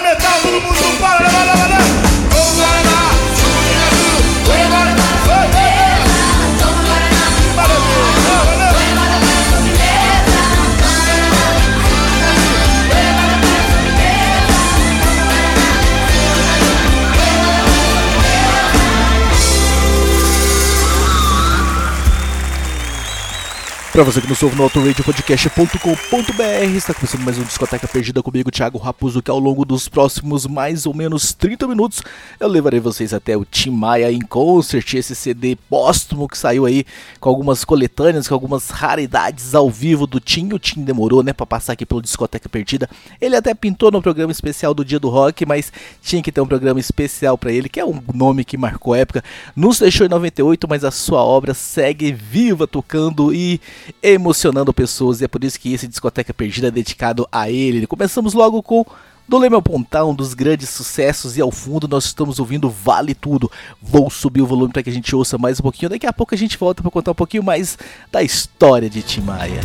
Metal, todo mundo para, leva, Pra você que nos ouve no autoradiopodcast.com.br, está começando mais um Discoteca Perdida comigo, Thiago Raposo, que ao longo dos próximos mais ou menos 30 minutos eu levarei vocês até o Tim Maia em Concert, esse CD póstumo que saiu aí com algumas coletâneas, com algumas raridades ao vivo do Tim. O Tim demorou, né, pra passar aqui pelo Discoteca Perdida. Ele até pintou no programa especial do Dia do Rock, mas tinha que ter um programa especial pra ele, que é um nome que marcou época. Nos deixou em 98, mas a sua obra segue viva, tocando e emocionando pessoas, e é por isso que esse Discoteca Perdida é dedicado a ele. Começamos logo com do Leme ao Pontar, um dos grandes sucessos, e ao fundo nós estamos ouvindo Vale Tudo. Vou subir o volume para que a gente ouça mais um pouquinho, daqui a pouco a gente volta para contar um pouquinho mais da história de Tim Maia.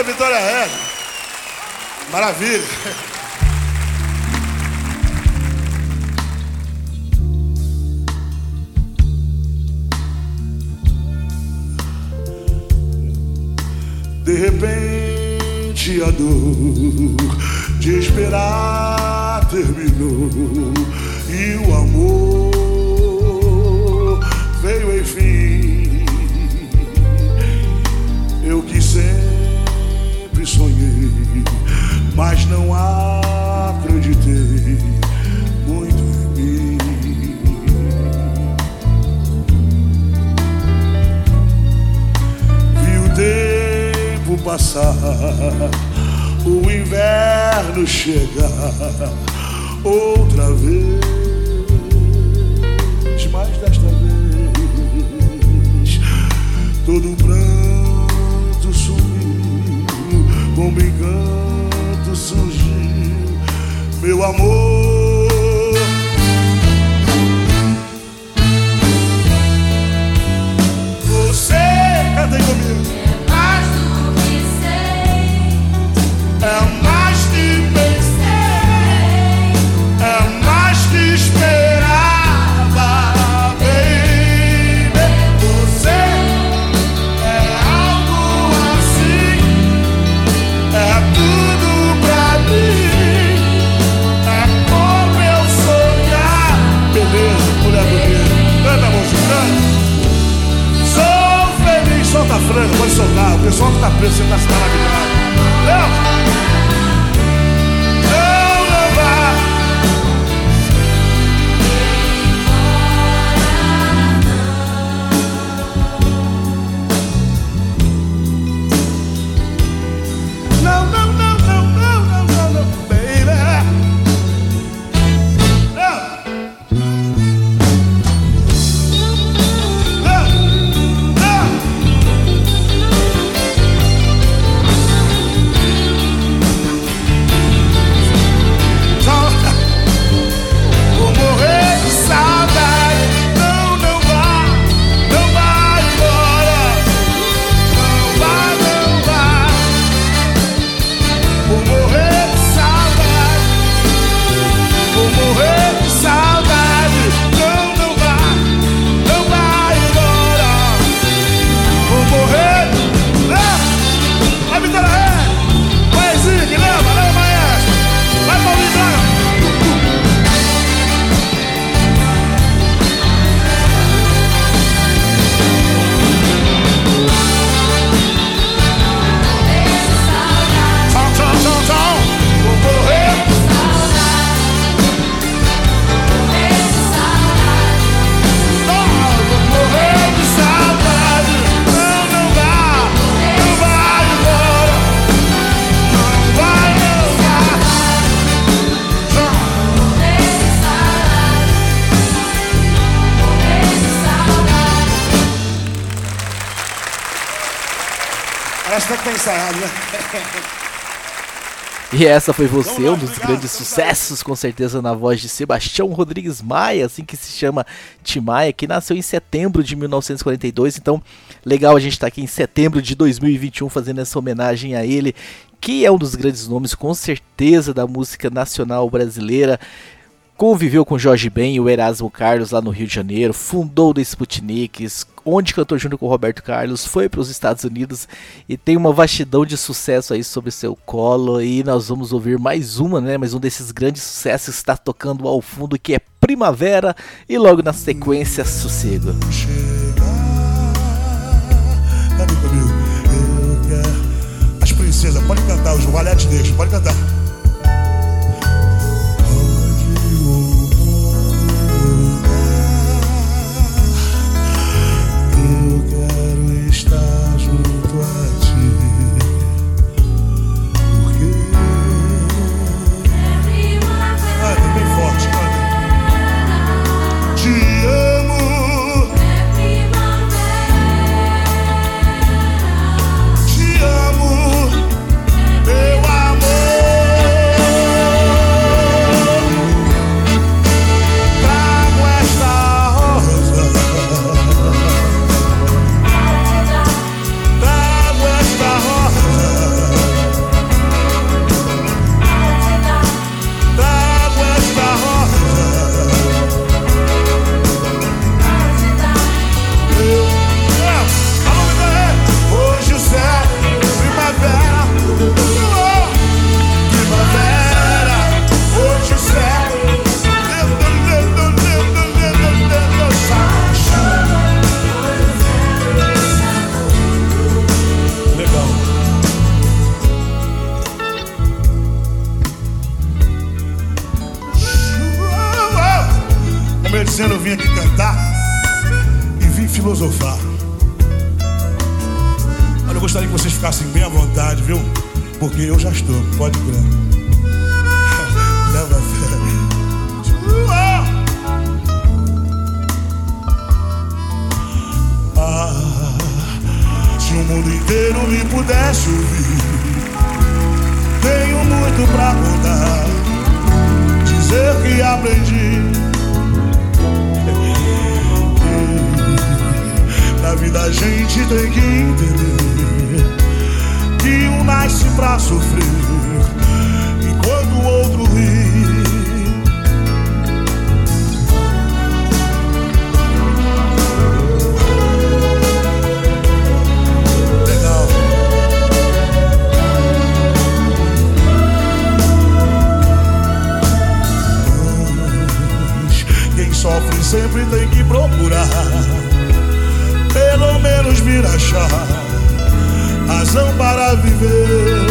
Banda Vitória Red. Maravilha. De repente a dor de esperar terminou e o amor veio enfim. Eu sempre sonhei, mas não acreditei muito em mim. Vi o tempo passar, o inverno chegar outra vez, mas desta vez todo o pranto sumiu, com surgiu, meu amor. Você, cantem comigo. Mais do que sei. É soltar. O pessoal que tá preso, você tá se maravilhando. Não! Tá ensaiado, né? E essa foi você, lá, um dos obrigado, grandes sucessos, com certeza, na voz de Sebastião Rodrigues Maia, assim que se chama Tim Maia, que nasceu em setembro de 1942. Então, legal a gente estar aqui em setembro de 2021 fazendo essa homenagem a ele, que é um dos grandes nomes, com certeza, da música nacional brasileira. Conviveu com Jorge Ben e o Erasmo Carlos lá no Rio de Janeiro, fundou o The Sputniks, onde cantou junto com o Roberto Carlos, foi para os Estados Unidos e tem uma vastidão de sucesso aí sobre seu colo. E nós vamos ouvir mais uma, né? Mais um desses grandes sucessos está tocando ao fundo, que é Primavera, e logo na sequência, Sossego. Cadê comigo? Eu quero. As princesas, pode cantar, os valete deixa, pode cantar. Como eu dizendo, eu vim aqui cantar e vim filosofar. Olha, eu gostaria que vocês ficassem bem à vontade, viu? Porque eu já estou, pode crer. Leva fé. Ah, se o mundo inteiro me pudesse ouvir, tenho muito pra contar. Dizer que aprendi vida a gente tem que entender que um nasce pra sofrer enquanto o outro ri. Quem sofre sempre tem que procurar pelo menos vir achar razão para viver.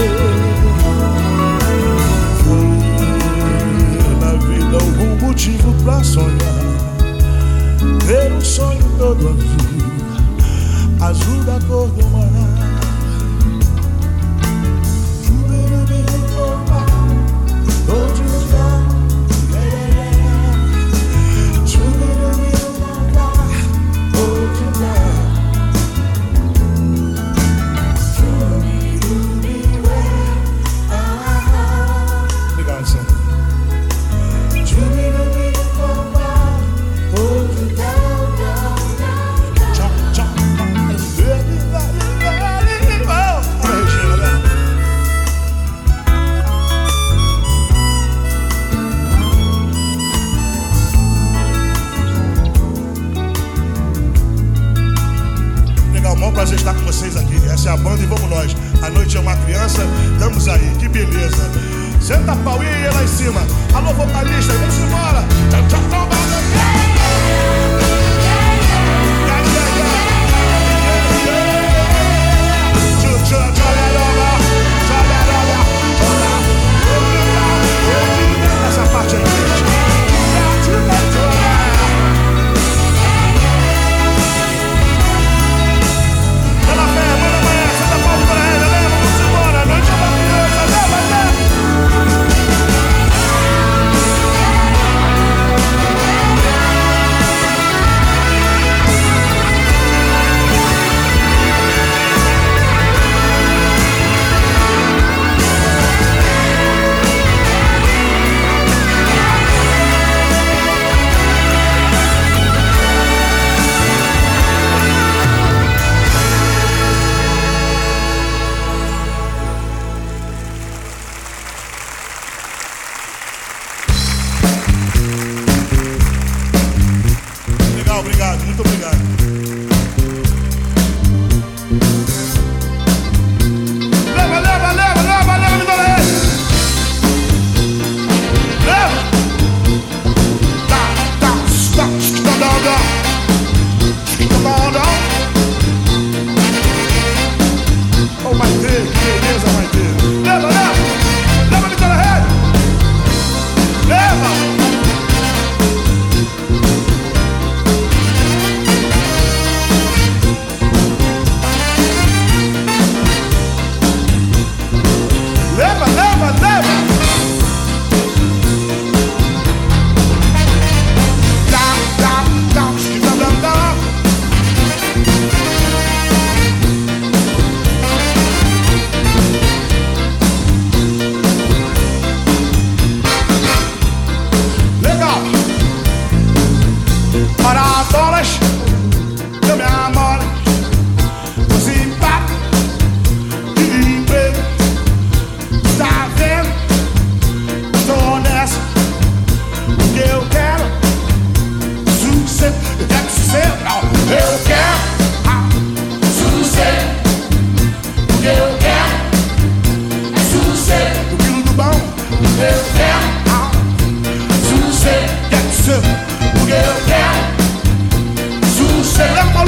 Na vida algum motivo pra sonhar, ter um sonho todo azul, azul da cor do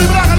vibrar.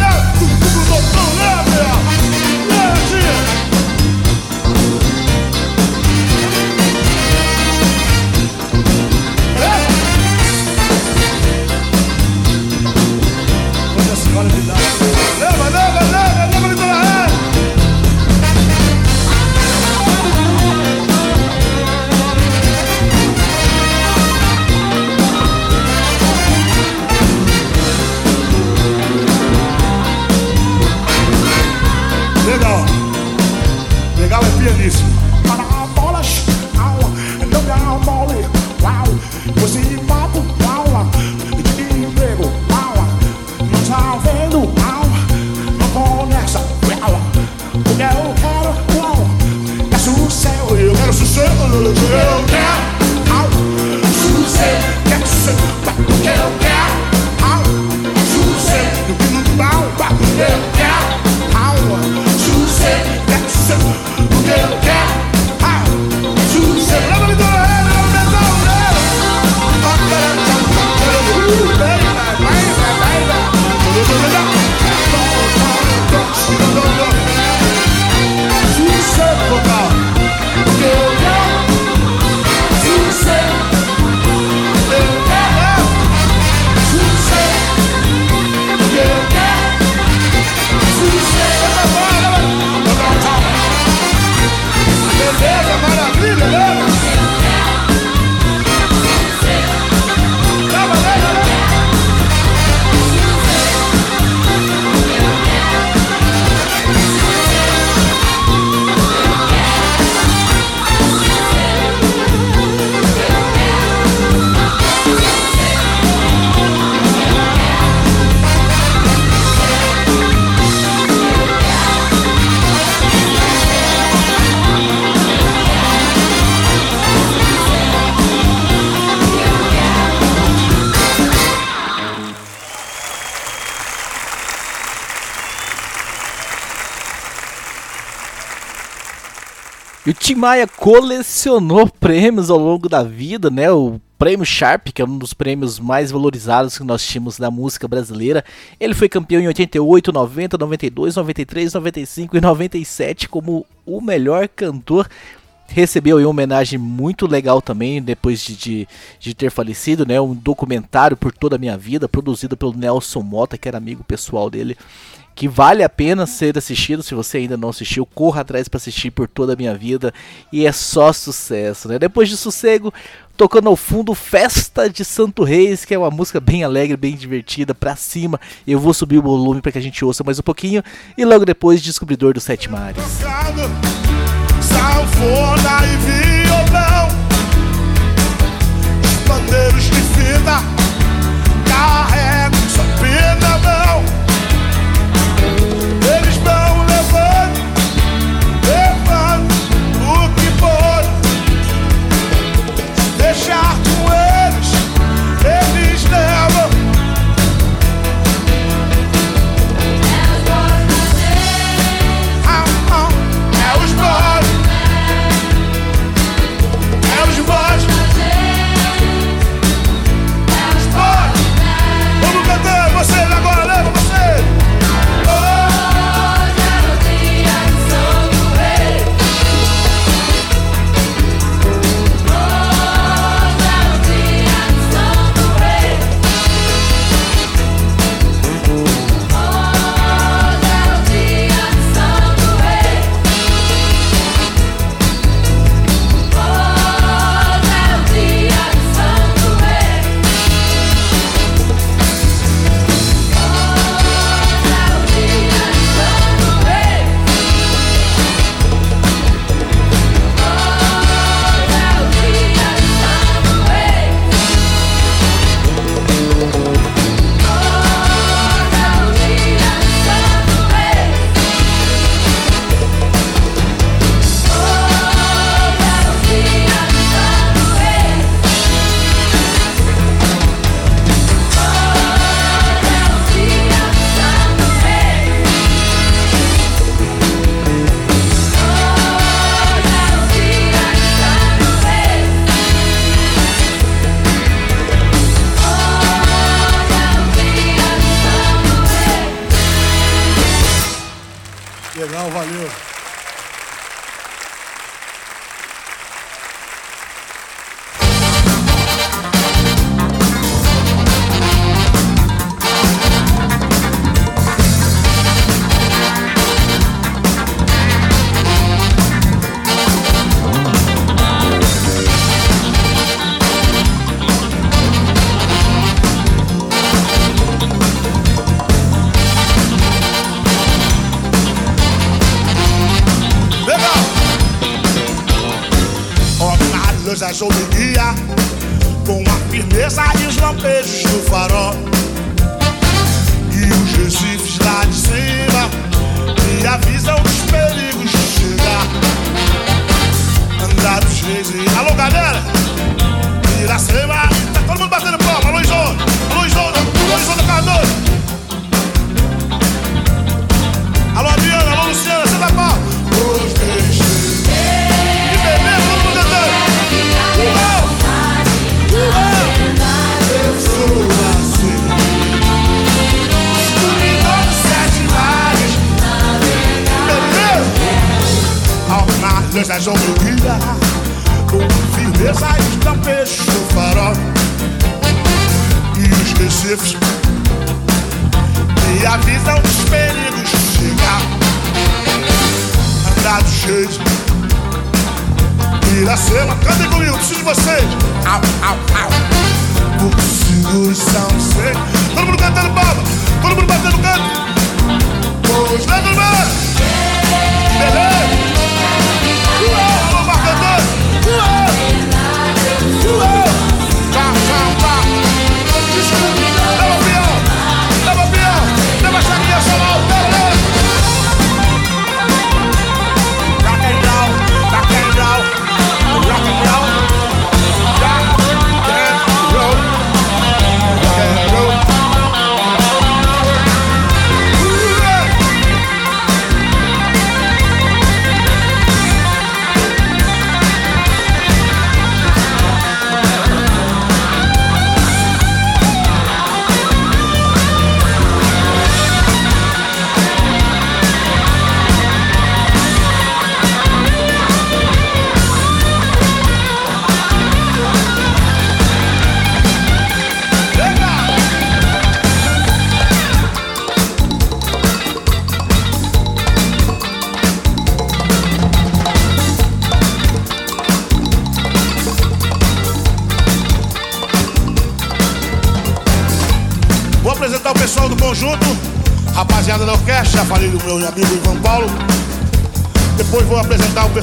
Tim Maia colecionou prêmios ao longo da vida, né? O prêmio Sharp, que é um dos prêmios mais valorizados que nós tínhamos na música brasileira. Ele foi campeão em 88, 90, 92, 93, 95 e 97 como o melhor cantor. Recebeu aí uma homenagem muito legal também, depois de, de, de ter falecido, né? Um documentário por toda a minha vida, produzido pelo Nelson Mota, que era amigo pessoal dele que vale a pena ser assistido. Se você ainda não assistiu, corra atrás para assistir por toda a minha vida. E é só sucesso, né? Depois de sossego, tocando ao fundo Festa de Santo Reis, que é uma música bem alegre, bem divertida, pra cima. Eu vou subir o volume para que a gente ouça mais um pouquinho. E logo depois, Descobridor dos Sete Mares. sanfona e violão, os pandeiros de fita carregam sua pena mão.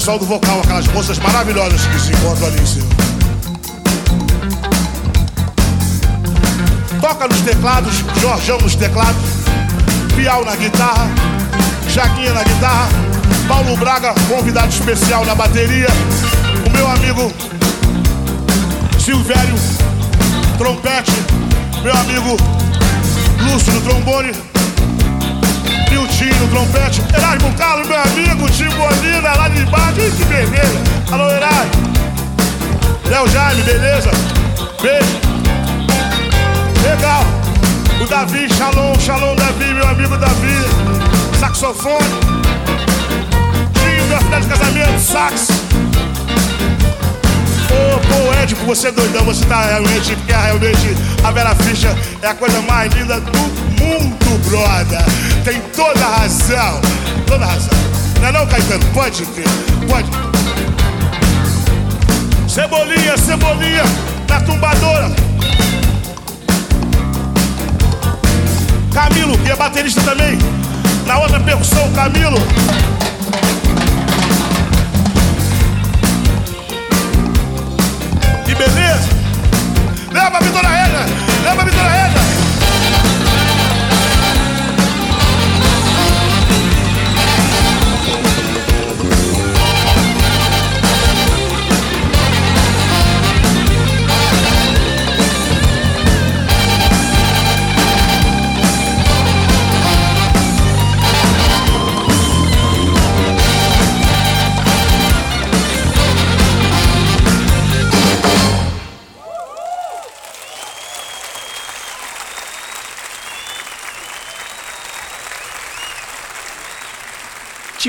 Pessoal do vocal, aquelas moças maravilhosas que se encontram ali em cima. Toca nos teclados, Jorjão nos teclados, Piau na guitarra, Jaquinha na guitarra, Paulo Braga, convidado especial na bateria, o meu amigo Silvério, trompete, meu amigo Lúcio no trombone, Niltinho no trompete, Erasmo Carlos, meu amigo, Timbolina lá de baixo, Ih, que beleza, alô Erasmo, Léo Jaime, beleza, beijo. Legal. O Davi, Shalom, Shalom Davi, meu amigo Davi. Saxofone. Tinho, meu filho de casamento, sax. Ô, pô, Édipo, você é doidão, você tá realmente, porque realmente a Vera Ficha é a coisa mais linda do mundo, brother. Tem toda a razão, toda a razão. Não é não, Caetano? Pode crer, pode. Cebolinha, cebolinha, na tumbadora. Camilo, que é baterista também. Na outra percussão, Camilo. Leva a Vitória Reda! Leva a Vitória Reda!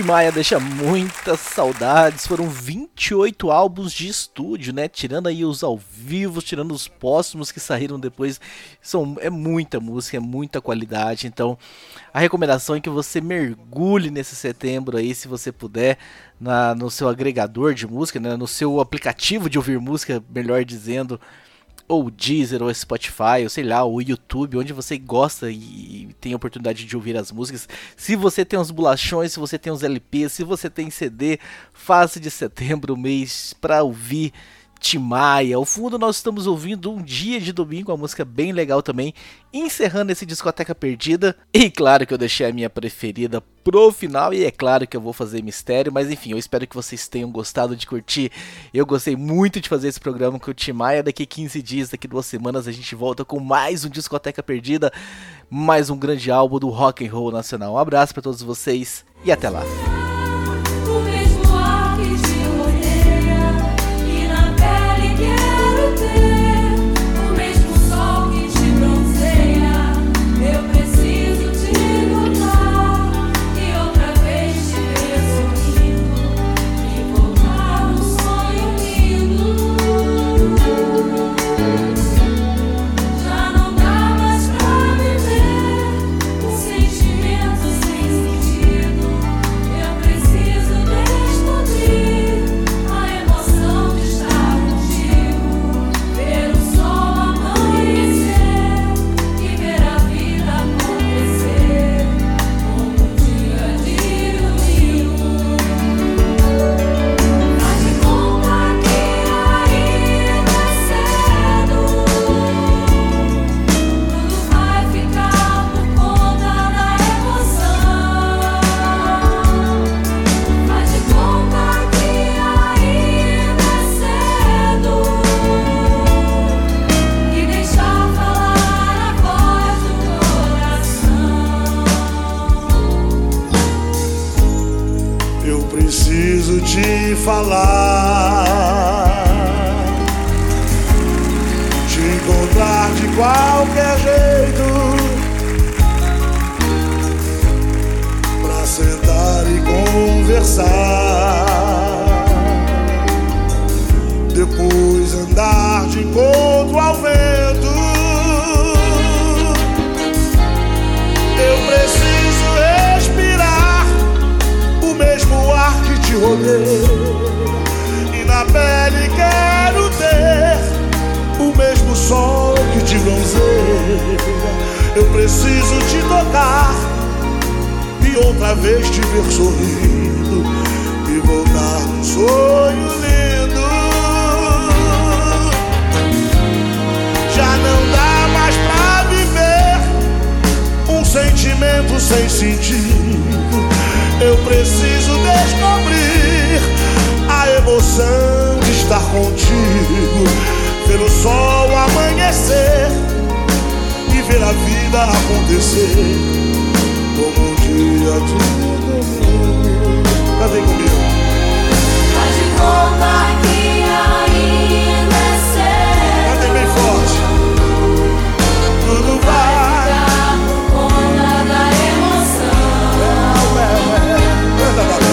Tim Maia deixa muitas saudades. Foram 28 álbuns de estúdio, né? Tirando aí os ao vivo, tirando os póstumos que saíram depois. São, é muita música, é muita qualidade. Então, a recomendação é que você mergulhe nesse setembro aí, se você puder, na, no seu agregador de música, né? no seu aplicativo de ouvir música, melhor dizendo ou Deezer, ou Spotify, ou sei lá, ou YouTube, onde você gosta e tem a oportunidade de ouvir as músicas. Se você tem os bolachões, se você tem os LPs, se você tem CD, faça de setembro o mês para ouvir Timaya. Ao fundo nós estamos ouvindo Um Dia de Domingo, uma música bem legal também, encerrando esse Discoteca Perdida. E claro que eu deixei a minha preferida pro final e é claro que eu vou fazer mistério, mas enfim, eu espero que vocês tenham gostado de curtir. Eu gostei muito de fazer esse programa com o Timaya. Daqui 15 dias, daqui duas semanas a gente volta com mais um Discoteca Perdida, mais um grande álbum do rock and roll nacional. Um abraço para todos vocês e até lá. Sentimento sem sentido. Eu preciso descobrir a emoção de estar contigo, ver o sol amanhecer e ver a vida acontecer como um dia domingo. Cantem comigo. Faz de conta que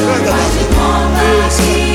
Canta,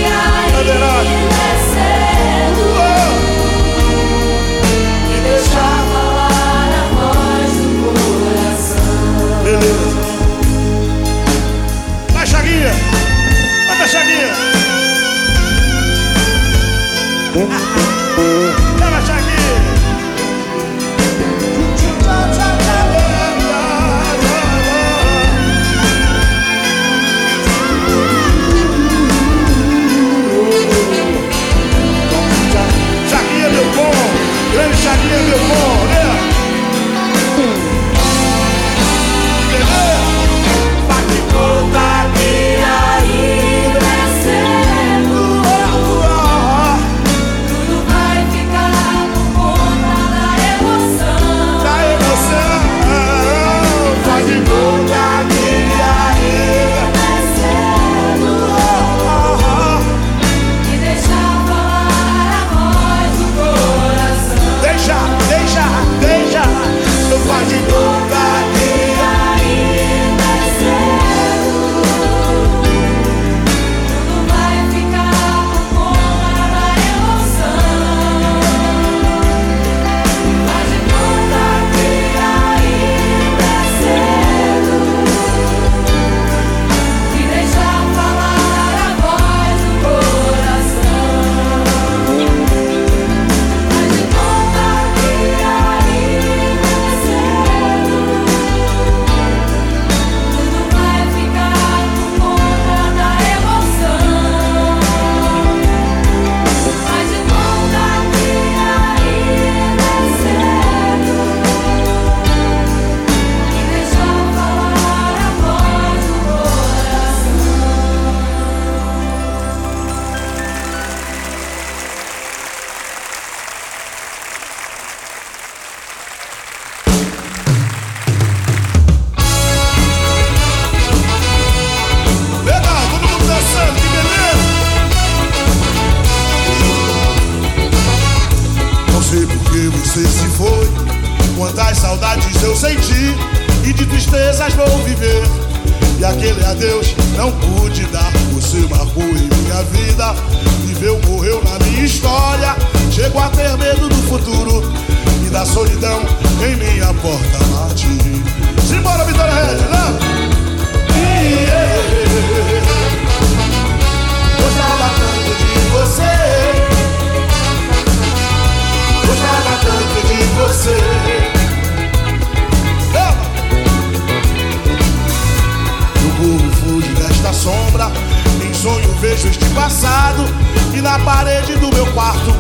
parede do meu quarto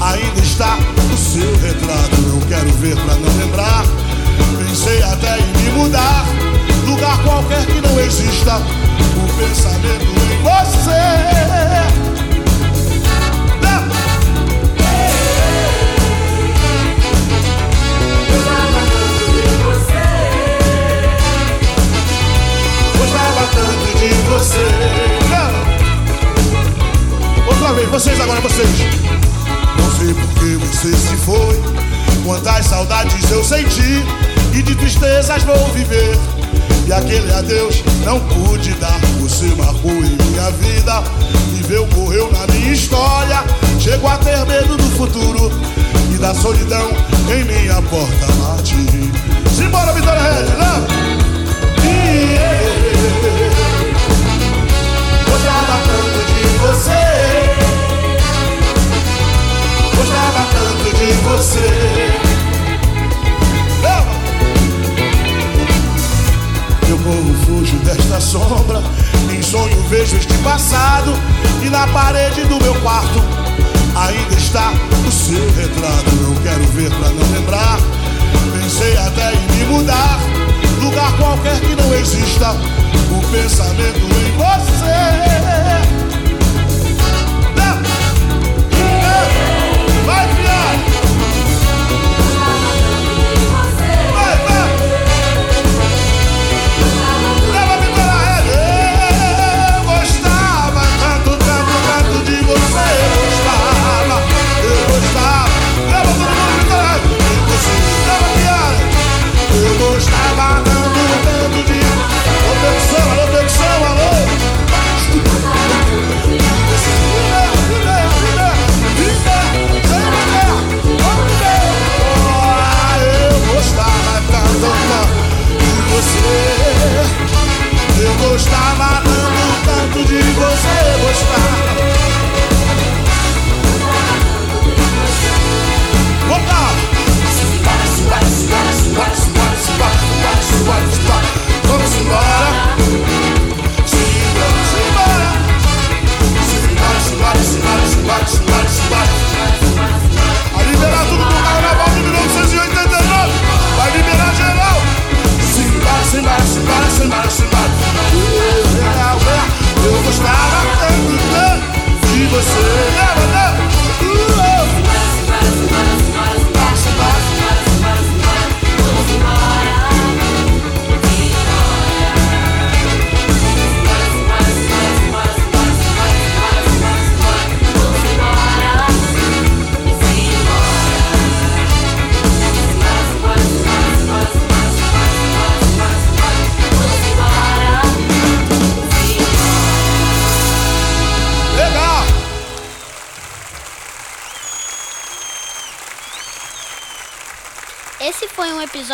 ainda está o seu retrato. Eu quero ver pra não lembrar. Pensei até em me mudar. Lugar qualquer que não exista. O pensamento em você. Não! Tanto de você. Outra vez, vocês agora, vocês. Não sei por que você se foi. Quantas saudades eu senti. E de tristezas vou viver. E aquele adeus não pude dar. Você marcou em minha vida. Viveu, morreu na minha história. Chego a ter medo do futuro. E da solidão em minha porta bate. Simbora, Vitória Regia, né? Gostava tanto de você. Gostava tanto de você.